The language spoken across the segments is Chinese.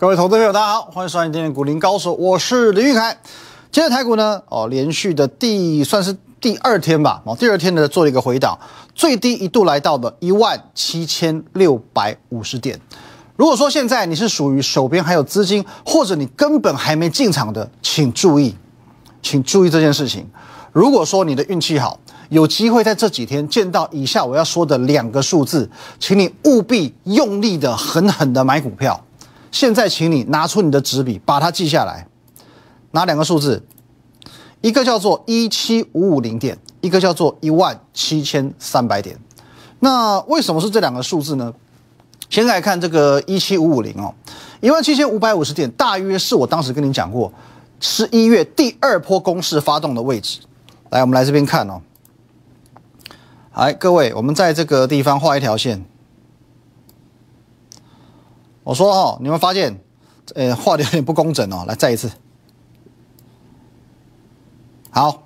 各位投资朋友，大家好，欢迎收看今天的股林高手，我是林玉凯。今天台股呢，哦，连续的第算是第二天吧，哦，第二天呢做了一个回档，最低一度来到了一万七千六百五十点。如果说现在你是属于手边还有资金，或者你根本还没进场的，请注意，请注意这件事情。如果说你的运气好，有机会在这几天见到以下我要说的两个数字，请你务必用力的、狠狠的买股票。现在，请你拿出你的纸笔，把它记下来。哪两个数字？一个叫做一七五五零点，一个叫做一万七千三百点。那为什么是这两个数字呢？先来看这个一七五五零哦，一万七千五百五十点，大约是我当时跟你讲过，十一月第二波攻势发动的位置。来，我们来这边看哦。来，各位，我们在这个地方画一条线。我说哦，你们发现，呃，画的有点不工整哦。来，再一次。好，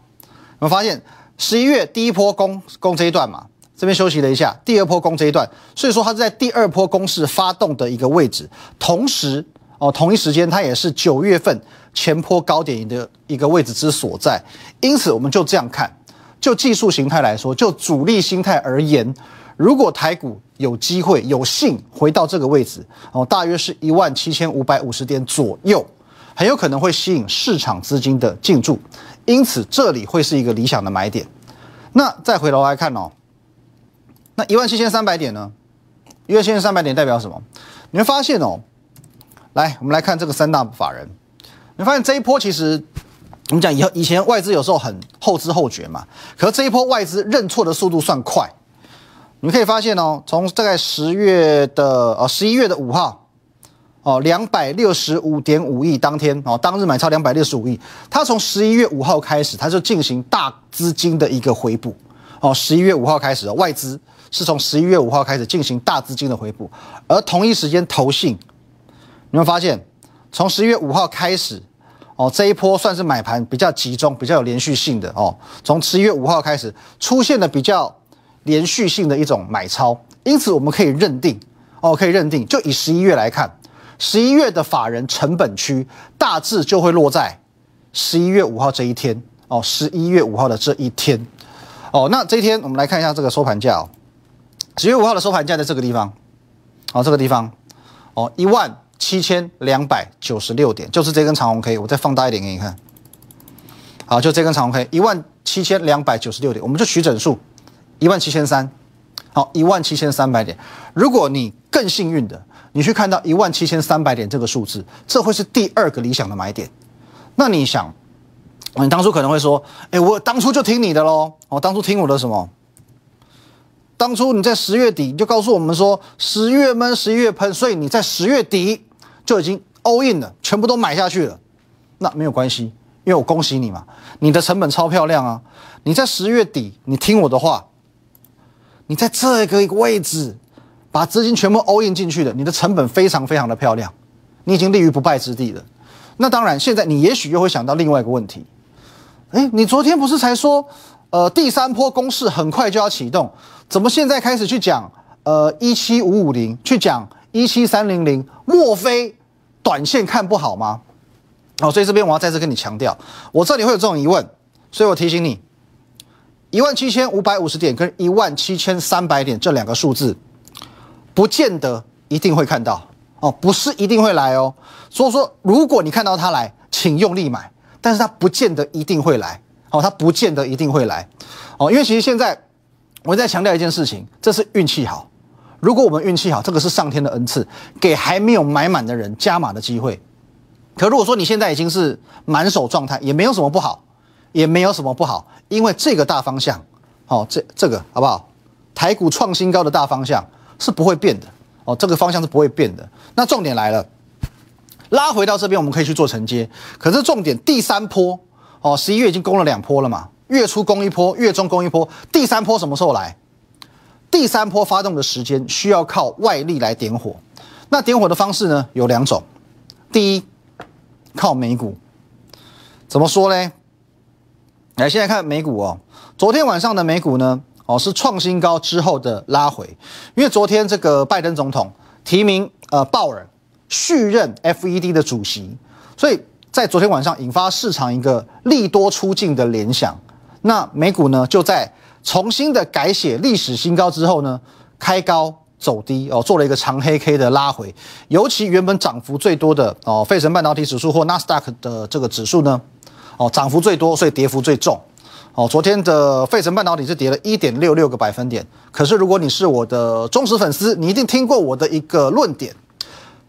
我们发现十一月第一波攻攻这一段嘛，这边休息了一下，第二波攻这一段，所以说它是在第二波攻势发动的一个位置，同时哦，同一时间它也是九月份前波高点的一个位置之所在。因此，我们就这样看，就技术形态来说，就主力心态而言。如果台股有机会有幸回到这个位置哦，大约是一万七千五百五十点左右，很有可能会吸引市场资金的进驻，因此这里会是一个理想的买点。那再回头来看哦，那一万七千三百点呢？一万七千三百点代表什么？你会发现哦，来我们来看这个三大法人，你发现这一波其实我们讲以后以前外资有时候很后知后觉嘛，可是这一波外资认错的速度算快。你们可以发现哦，从大概十月的呃十一月的五号，哦两百六十五点五亿当天哦当日买超两百六十五亿，它从十一月五号开始，它就进行大资金的一个回补哦。十一月五号开始，外资是从十一月五号开始进行大资金的回补，而同一时间投信，你们发现从十一月五号开始哦这一波算是买盘比较集中、比较有连续性的哦，从十一月五号开始出现的比较。连续性的一种买超，因此我们可以认定，哦，可以认定，就以十一月来看，十一月的法人成本区大致就会落在十一月五号这一天，哦，十一月五号的这一天，哦，那这一天我们来看一下这个收盘价哦，十月五号的收盘价在这个地方，哦，这个地方，哦，一万七千两百九十六点，就是这根长红 K，我再放大一点给你看，好，就这根长红 K，一万七千两百九十六点，我们就取整数。一万七千三，好，一万七千三百点。如果你更幸运的，你去看到一万七千三百点这个数字，这会是第二个理想的买点。那你想，你当初可能会说，哎，我当初就听你的喽。我，当初听我的什么？当初你在十月底你就告诉我们说，十月闷，十一月喷，所以你在十月底就已经 all in 了，全部都买下去了。那没有关系，因为我恭喜你嘛，你的成本超漂亮啊。你在十月底，你听我的话。你在这个位置，把资金全部 all in 进去的，你的成本非常非常的漂亮，你已经立于不败之地了。那当然，现在你也许又会想到另外一个问题，哎，你昨天不是才说，呃，第三波攻势很快就要启动，怎么现在开始去讲，呃，一七五五零，去讲一七三零零，莫非短线看不好吗？哦，所以这边我要再次跟你强调，我这里会有这种疑问，所以我提醒你。一万七千五百五十点跟一万七千三百点这两个数字，不见得一定会看到哦，不是一定会来哦。所以说，如果你看到它来，请用力买，但是它不见得一定会来哦，它不见得一定会来哦，因为其实现在我在强调一件事情，这是运气好。如果我们运气好，这个是上天的恩赐，给还没有买满的人加码的机会。可如果说你现在已经是满手状态，也没有什么不好。也没有什么不好，因为这个大方向，好，这这个好不好？台股创新高的大方向是不会变的哦，这个方向是不会变的。那重点来了，拉回到这边，我们可以去做承接。可是重点，第三波哦，十一月已经攻了两波了嘛，月初攻一波，月中攻一波，第三波什么时候来？第三波发动的时间需要靠外力来点火。那点火的方式呢，有两种。第一，靠美股，怎么说呢？来，现在看美股哦。昨天晚上的美股呢，哦是创新高之后的拉回，因为昨天这个拜登总统提名呃鲍尔续任 FED 的主席，所以在昨天晚上引发市场一个利多出尽的联想。那美股呢，就在重新的改写历史新高之后呢，开高走低哦，做了一个长黑 K 的拉回。尤其原本涨幅最多的哦，费城半导体指数或纳斯达克的这个指数呢，哦，涨幅最多，所以跌幅最重。哦，昨天的费城半导体是跌了一点六六个百分点。可是如果你是我的忠实粉丝，你一定听过我的一个论点：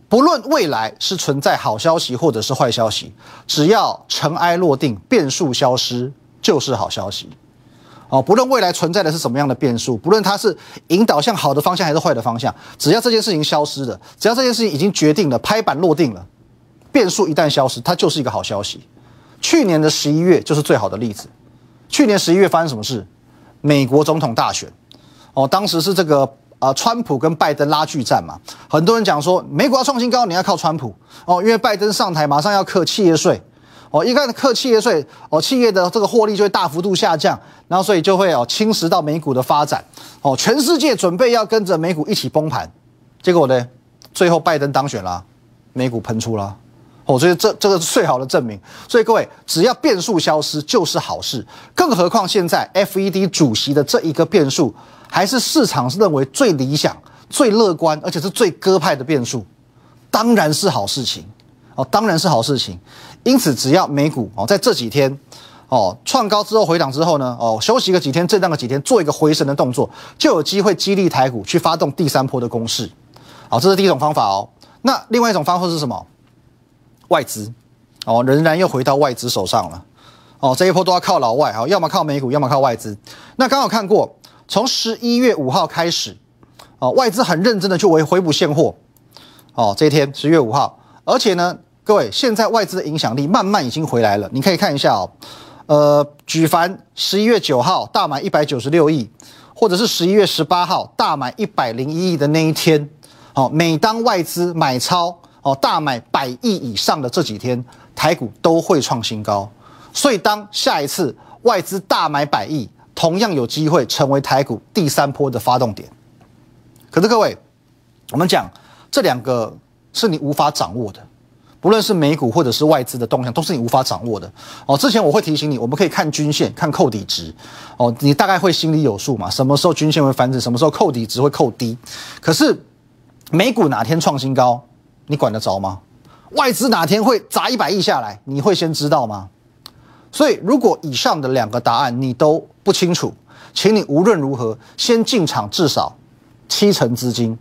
不论未来是存在好消息或者是坏消息，只要尘埃落定，变数消失，就是好消息。哦，不论未来存在的是什么样的变数，不论它是引导向好的方向还是坏的方向，只要这件事情消失了，只要这件事情已经决定了，拍板落定了，变数一旦消失，它就是一个好消息。去年的十一月就是最好的例子。去年十一月发生什么事？美国总统大选，哦，当时是这个呃，川普跟拜登拉锯战嘛。很多人讲说，美国要创新高，你要靠川普哦，因为拜登上台马上要克企业税，哦，一旦克企业税，哦，企业的这个获利就会大幅度下降，然后所以就会哦侵蚀到美股的发展，哦，全世界准备要跟着美股一起崩盘，结果呢，最后拜登当选了，美股喷出了。哦，所以这这个是最好的证明。所以各位，只要变数消失就是好事。更何况现在 FED 主席的这一个变数，还是市场认为最理想、最乐观，而且是最鸽派的变数，当然是好事情。哦，当然是好事情。因此，只要美股哦在这几天哦创高之后回档之后呢，哦休息个几天，震荡个几天，做一个回神的动作，就有机会激励台股去发动第三波的攻势。好，这是第一种方法哦。那另外一种方法是什么？外资，哦，仍然又回到外资手上了，哦，这一波都要靠老外，哦，要么靠美股，要么靠外资。那刚好看过，从十一月五号开始，哦，外资很认真的去回回补现货，哦，这一天十月五号，而且呢，各位，现在外资的影响力慢慢已经回来了，你可以看一下哦，呃，举凡十一月九号大买一百九十六亿，或者是十一月十八号大买一百零一亿的那一天，哦，每当外资买超。哦，大买百亿以上的这几天，台股都会创新高。所以，当下一次外资大买百亿，同样有机会成为台股第三波的发动点。可是，各位，我们讲这两个是你无法掌握的，不论是美股或者是外资的动向，都是你无法掌握的。哦，之前我会提醒你，我们可以看均线，看扣底值。哦，你大概会心里有数嘛？什么时候均线会翻正，什么时候扣底值会扣低？可是，美股哪天创新高？你管得着吗？外资哪天会砸一百亿下来？你会先知道吗？所以，如果以上的两个答案你都不清楚，请你无论如何先进场至少七成资金，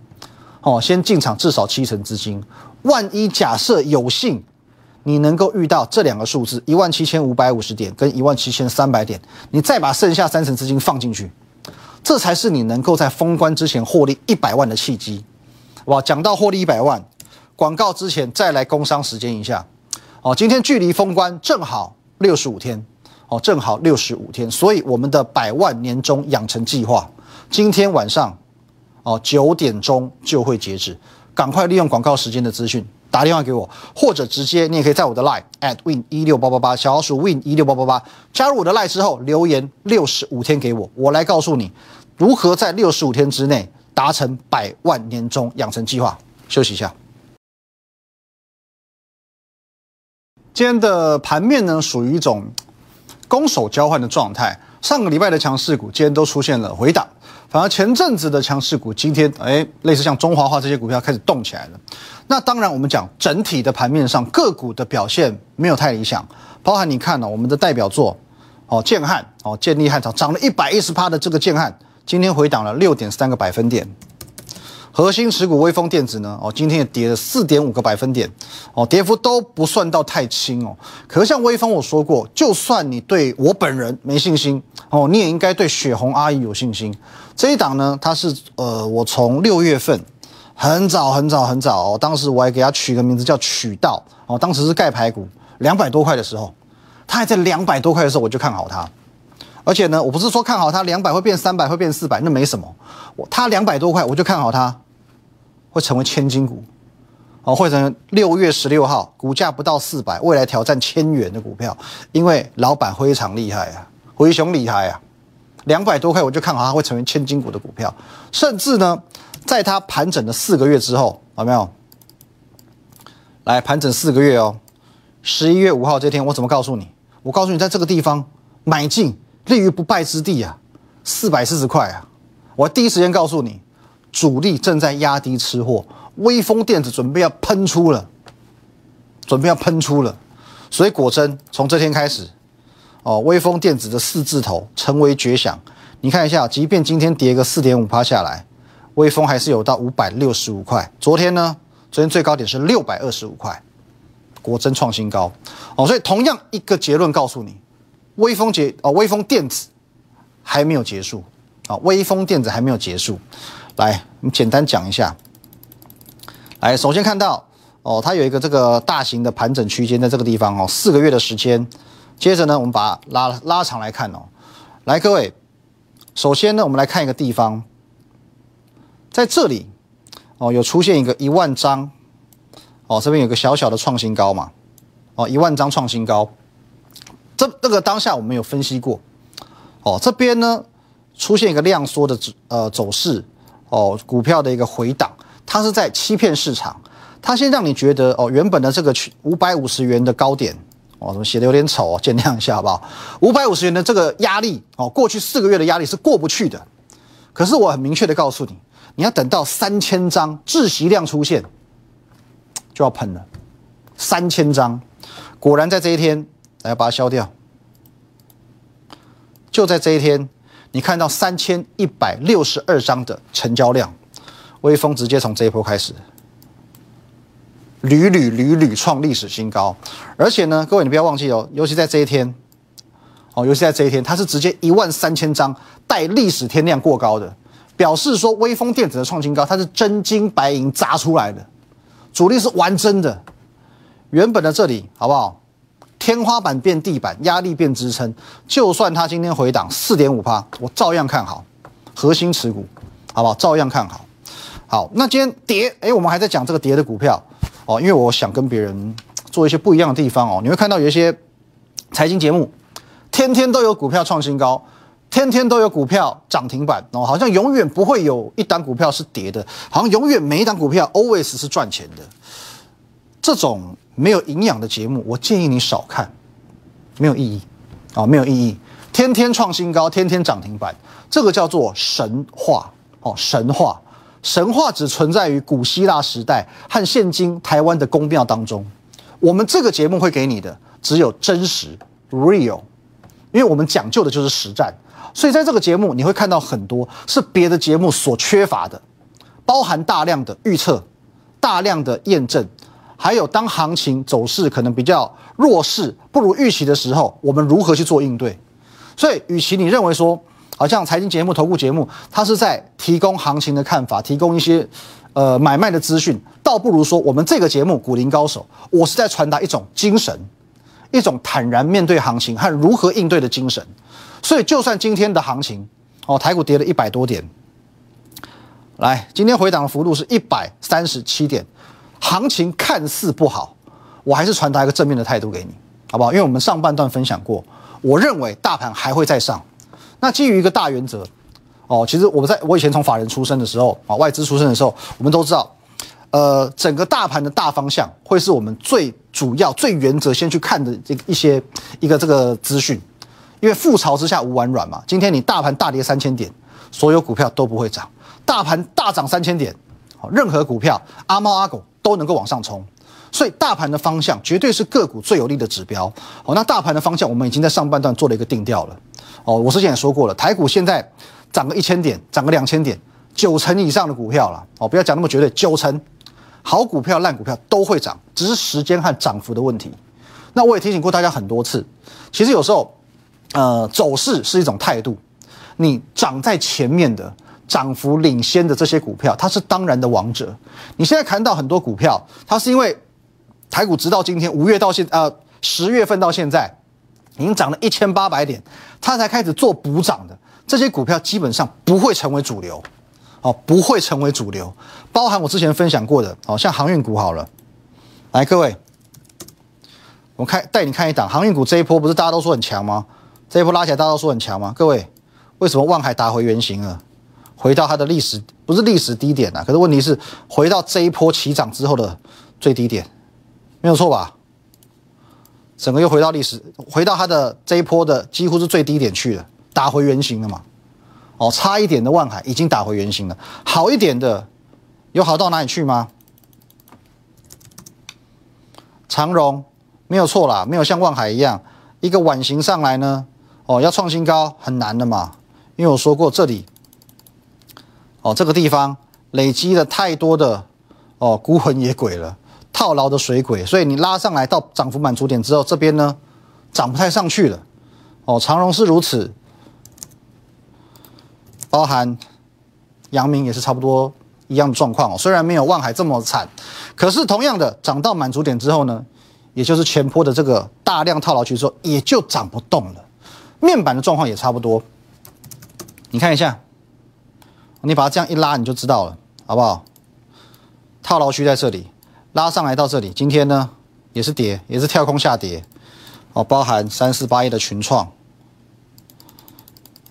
哦，先进场至少七成资金。万一假设有幸你能够遇到这两个数字一万七千五百五十点跟一万七千三百点，你再把剩下三成资金放进去，这才是你能够在封关之前获利一百万的契机。哇，讲到获利一百万。广告之前再来工商时间一下，哦，今天距离封关正好六十五天，哦，正好六十五天，所以我们的百万年终养成计划今天晚上哦九点钟就会截止，赶快利用广告时间的资讯打电话给我，或者直接你也可以在我的 line at win 一六八八八小老鼠 win 一六八八八加入我的 line 之后留言六十五天给我，我来告诉你如何在六十五天之内达成百万年终养成计划。休息一下。今天的盘面呢，属于一种攻守交换的状态。上个礼拜的强势股，今天都出现了回档，反而前阵子的强势股，今天哎，类似像中华化这些股票开始动起来了。那当然，我们讲整体的盘面上个股的表现没有太理想，包含你看呢，我们的代表作哦，建汉哦，建立汉涨涨了一百一十趴的这个建汉，今天回档了六点三个百分点。核心持股微风电子呢？哦，今天也跌了四点五个百分点，哦，跌幅都不算到太轻哦。可是像微风，我说过，就算你对我本人没信心哦，你也应该对雪红阿姨有信心。这一档呢，它是呃，我从六月份很早很早很早哦，当时我还给它取个名字叫渠道哦，当时是盖牌股两百多块的时候，它还在两百多块的时候，我就看好它。而且呢，我不是说看好它两百会变三百会变四百，那没什么。我它两百多块，我就看好它会成为千金股，哦，会成六月十六号股价不到四百，未来挑战千元的股票，因为老板非常厉害啊，回雄厉害啊，两百多块我就看好它会成为千金股的股票，甚至呢，在它盘整了四个月之后，有没有？来盘整四个月哦。十一月五号这天，我怎么告诉你？我告诉你，在这个地方买进，立于不败之地啊，四百四十块啊！我第一时间告诉你，主力正在压低吃货，微风电子准备要喷出了，准备要喷出了。所以果真从这天开始，哦，微风电子的四字头成为绝响。你看一下，即便今天跌个四点五趴下来，微风还是有到五百六十五块。昨天呢？昨天最高点是六百二十五块。果真创新高哦，所以同样一个结论告诉你，微风结哦，微风电子还没有结束啊，微风电子还没有结束。来，我们简单讲一下。来，首先看到哦，它有一个这个大型的盘整区间在这个地方哦，四个月的时间。接着呢，我们把它拉拉长来看哦。来，各位，首先呢，我们来看一个地方，在这里哦，有出现一个一万张。哦，这边有个小小的创新高嘛，哦，一万张创新高，这这个当下我们有分析过，哦，这边呢出现一个量缩的呃走势，哦，股票的一个回档，它是在欺骗市场，它先让你觉得哦，原本的这个五百五十元的高点，哦，怎么写的有点丑哦，见谅一下好不好？五百五十元的这个压力，哦，过去四个月的压力是过不去的，可是我很明确的告诉你，你要等到三千张窒息量出现。就要喷了，三千张，果然在这一天来把它消掉。就在这一天，你看到三千一百六十二张的成交量，微风直接从这一波开始，屡屡屡屡创历史新高。而且呢，各位你不要忘记哦，尤其在这一天，哦，尤其在这一天，它是直接一万三千张带历史天量过高的，表示说微风电子的创新高，它是真金白银砸出来的。主力是玩真的，原本的这里好不好？天花板变地板，压力变支撑。就算它今天回档四点五趴，我照样看好核心持股，好不好？照样看好。好，那今天跌，哎，我们还在讲这个跌的股票哦，因为我想跟别人做一些不一样的地方哦。你会看到有一些财经节目，天天都有股票创新高。天天都有股票涨停板哦，好像永远不会有一档股票是跌的，好像永远每一档股票 always 是赚钱的。这种没有营养的节目，我建议你少看，没有意义啊，没有意义。天天创新高，天天涨停板，这个叫做神话哦，神话，神话只存在于古希腊时代和现今台湾的宫庙当中。我们这个节目会给你的只有真实 real，因为我们讲究的就是实战。所以在这个节目，你会看到很多是别的节目所缺乏的，包含大量的预测、大量的验证，还有当行情走势可能比较弱势、不如预期的时候，我们如何去做应对。所以，与其你认为说，好像财经节目、投顾节目，它是在提供行情的看法，提供一些呃买卖的资讯，倒不如说，我们这个节目《股林高手》，我是在传达一种精神，一种坦然面对行情和如何应对的精神。所以，就算今天的行情，哦，台股跌了一百多点，来，今天回档的幅度是一百三十七点，行情看似不好，我还是传达一个正面的态度给你，好不好？因为我们上半段分享过，我认为大盘还会再上。那基于一个大原则，哦，其实我们在我以前从法人出身的时候，啊，外资出身的时候，我们都知道，呃，整个大盘的大方向会是我们最主要、最原则先去看的这一些一个这个资讯。因为覆巢之下无完卵嘛，今天你大盘大跌三千点，所有股票都不会涨；大盘大涨三千点，任何股票阿猫阿狗都能够往上冲。所以大盘的方向绝对是个股最有利的指标。哦，那大盘的方向我们已经在上半段做了一个定调了。哦，我之前也说过了，台股现在涨个一千点，涨个两千点，九成以上的股票了。哦，不要讲那么绝对，九成好股票、烂股票都会涨，只是时间和涨幅的问题。那我也提醒过大家很多次，其实有时候。呃，走势是一种态度。你涨在前面的、涨幅领先的这些股票，它是当然的王者。你现在看到很多股票，它是因为台股直到今天五月到现呃十月份到现在，已经涨了一千八百点，它才开始做补涨的。这些股票基本上不会成为主流，哦，不会成为主流。包含我之前分享过的，哦，像航运股好了，来各位，我看带你看一档航运股这一波，不是大家都说很强吗？这一波拉起来，大家都说很强吗？各位，为什么望海打回原形了？回到它的历史不是历史低点啊？可是问题是回到这一波起涨之后的最低点，没有错吧？整个又回到历史，回到它的这一波的几乎是最低点去了，打回原形了嘛？哦，差一点的万海已经打回原形了，好一点的有好到哪里去吗？长荣没有错啦，没有像万海一样一个碗形上来呢，哦，要创新高很难的嘛，因为我说过这里，哦，这个地方累积了太多的哦孤魂野鬼了，套牢的水鬼，所以你拉上来到涨幅满足点之后，这边呢涨不太上去了，哦，长荣是如此，包含阳明也是差不多。一样的状况哦，虽然没有万海这么惨，可是同样的涨到满足点之后呢，也就是前坡的这个大量套牢区之后，也就涨不动了。面板的状况也差不多，你看一下，你把它这样一拉，你就知道了，好不好？套牢区在这里，拉上来到这里，今天呢也是跌，也是跳空下跌哦，包含三四八一的群创，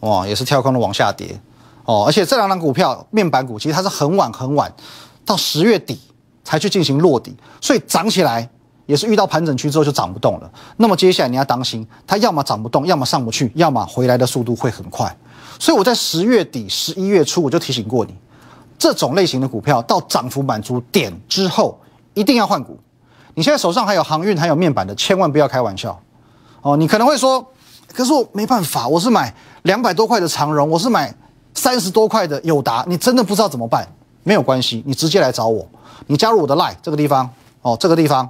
哇，也是跳空的往下跌。哦，而且这两档股票面板股，其实它是很晚很晚，到十月底才去进行落底，所以涨起来也是遇到盘整区之后就涨不动了。那么接下来你要当心，它要么涨不动，要么上不去，要么回来的速度会很快。所以我在十月底、十一月初我就提醒过你，这种类型的股票到涨幅满足点之后一定要换股。你现在手上还有航运、还有面板的，千万不要开玩笑。哦，你可能会说，可是我没办法，我是买两百多块的长荣，我是买。三十多块的友达，你真的不知道怎么办？没有关系，你直接来找我，你加入我的 line 这个地方哦，这个地方，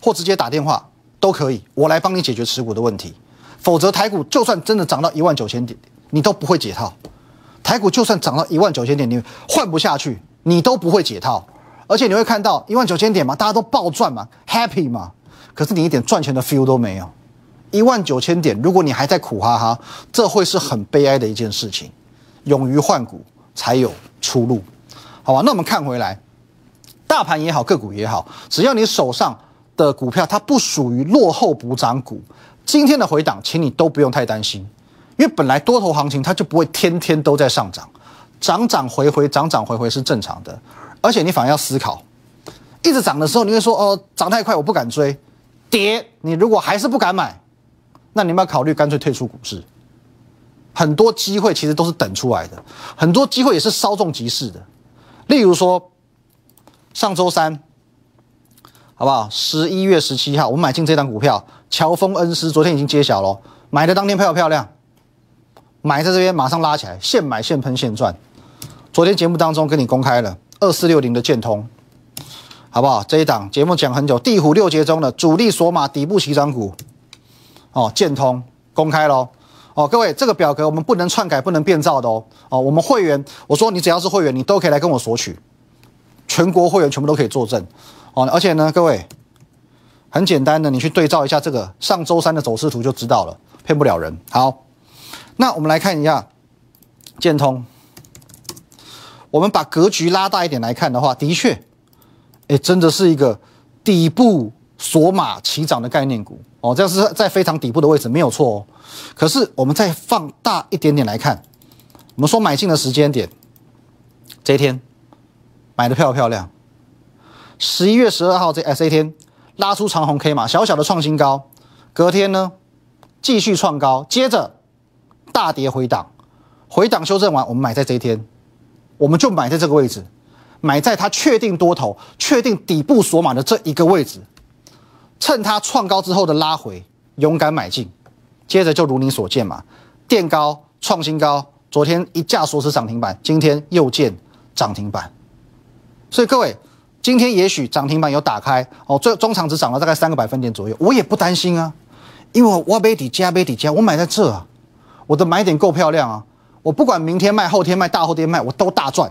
或直接打电话都可以，我来帮你解决持股的问题。否则台股就算真的涨到一万九千点，你都不会解套。台股就算涨到一万九千点，你换不下去，你都不会解套。而且你会看到一万九千点嘛，大家都暴赚嘛，happy 嘛，可是你一点赚钱的 feel 都没有。一万九千点，如果你还在苦哈哈，这会是很悲哀的一件事情。勇于换股才有出路，好吧？那我们看回来，大盘也好，个股也好，只要你手上的股票它不属于落后补涨股，今天的回档，请你都不用太担心，因为本来多头行情它就不会天天都在上涨，涨涨回回，涨涨回回是正常的。而且你反而要思考，一直涨的时候，你会说哦，涨太快我不敢追；跌，你如果还是不敢买，那你们要考虑干脆退出股市。很多机会其实都是等出来的，很多机会也是稍纵即逝的。例如说，上周三，好不好？十一月十七号，我们买进这档股票，乔峰恩师，昨天已经揭晓了，买的当天漂不漂亮？买在这边马上拉起来，现买现喷现赚。昨天节目当中跟你公开了二四六零的建通，好不好？这一档节目讲很久，地虎六节中的主力索马底部起涨股，哦，建通公开喽。哦，各位，这个表格我们不能篡改、不能变造的哦。哦，我们会员，我说你只要是会员，你都可以来跟我索取，全国会员全部都可以作证。哦，而且呢，各位，很简单的，你去对照一下这个上周三的走势图就知道了，骗不了人。好，那我们来看一下建通，我们把格局拉大一点来看的话，的确，哎，真的是一个底部索马起涨的概念股。哦，这是在非常底部的位置，没有错哦。可是我们再放大一点点来看，我们说买进的时间点，这一天买的漂不漂亮？十一月十二号这 S A 天拉出长红 K 嘛，小小的创新高，隔天呢继续创高，接着大跌回档，回档修正完，我们买在这一天，我们就买在这个位置，买在它确定多头、确定底部锁码的这一个位置。趁它创高之后的拉回，勇敢买进，接着就如你所见嘛，垫高创新高，昨天一架锁死涨停板，今天又见涨停板，所以各位，今天也许涨停板有打开哦，最中长只涨了大概三个百分点左右，我也不担心啊，因为我挖背底加背底加，我买在这啊，我的买点够漂亮啊，我不管明天卖后天卖大后天卖，我都大赚。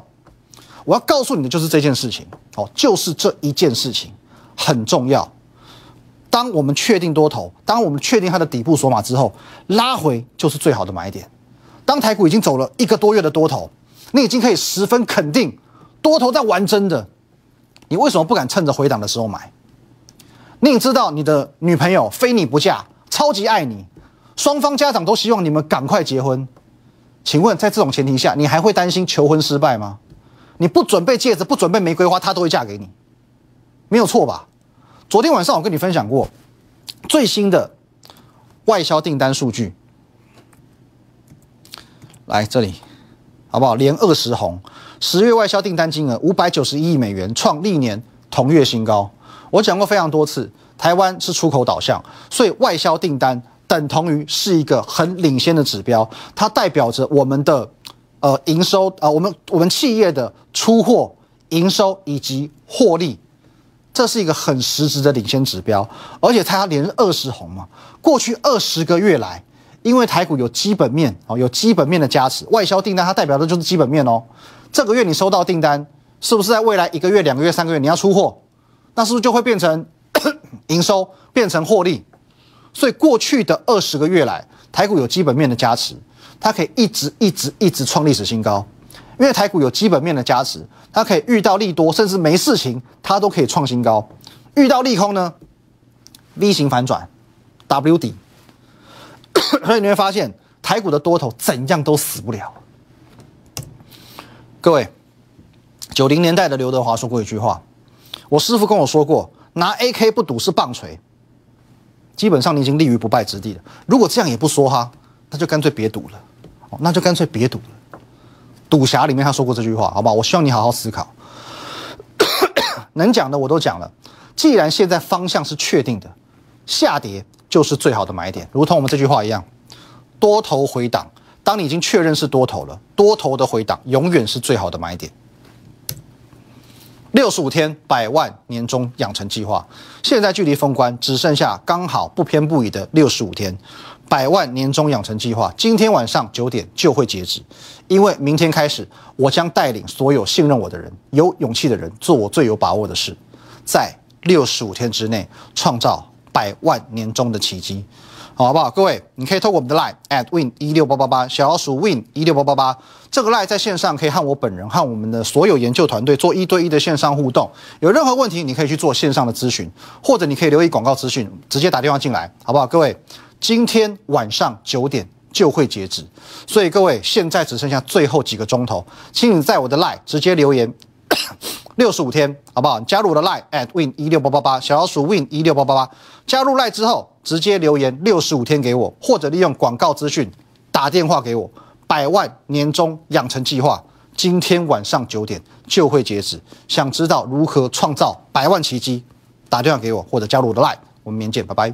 我要告诉你的就是这件事情哦，就是这一件事情很重要。当我们确定多头，当我们确定它的底部锁码之后，拉回就是最好的买点。当台股已经走了一个多月的多头，你已经可以十分肯定多头在玩真的。你为什么不敢趁着回档的时候买？你知道你的女朋友非你不嫁，超级爱你，双方家长都希望你们赶快结婚。请问在这种前提下，你还会担心求婚失败吗？你不准备戒指，不准备玫瑰花，她都会嫁给你，没有错吧？昨天晚上我跟你分享过最新的外销订单数据，来这里好不好？连二十红，十月外销订单金额五百九十一亿美元，创历年同月新高。我讲过非常多次，台湾是出口导向，所以外销订单等同于是一个很领先的指标，它代表着我们的呃营收啊，我们我们企业的出货、营收以及获利。这是一个很实质的领先指标，而且它连二十红嘛。过去二十个月来，因为台股有基本面哦，有基本面的加持，外销订单它代表的就是基本面哦。这个月你收到订单，是不是在未来一个月、两个月、三个月你要出货？那是不是就会变成 营收，变成获利？所以过去的二十个月来，台股有基本面的加持，它可以一直、一直、一直创历史新高。因为台股有基本面的加持，它可以遇到利多，甚至没事情，它都可以创新高；遇到利空呢，V 型反转，W 底。所以你会发现，台股的多头怎样都死不了。各位，九零年代的刘德华说过一句话，我师傅跟我说过，拿 AK 不赌是棒槌，基本上你已经立于不败之地了。如果这样也不说哈，那就干脆别赌了，哦，那就干脆别赌了。赌侠里面他说过这句话，好吧？我希望你好好思考。能讲的我都讲了。既然现在方向是确定的，下跌就是最好的买点，如同我们这句话一样，多头回档。当你已经确认是多头了，多头的回档永远是最好的买点。六十五天百万年终养成计划，现在距离封关只剩下刚好不偏不倚的六十五天。百万年终养成计划今天晚上九点就会截止，因为明天开始，我将带领所有信任我的人、有勇气的人，做我最有把握的事，在六十五天之内创造百万年终的奇迹，好不好？各位，你可以透过我们的 line at win 一六八八八小老鼠 win 一六八八八这个 line 在线上可以和我本人和我们的所有研究团队做一对一的线上互动，有任何问题你可以去做线上的咨询，或者你可以留意广告资讯，直接打电话进来，好不好？各位。今天晚上九点就会截止，所以各位现在只剩下最后几个钟头，请你在我的 line 直接留言，六十五天好不好？加入我的 line at win 一六八八八小老鼠 win 一六八八八，加入 line 之后直接留言六十五天给我，或者利用广告资讯打电话给我，百万年终养成计划今天晚上九点就会截止，想知道如何创造百万奇迹，打电话给我或者加入我的 line，我们明天见，拜拜。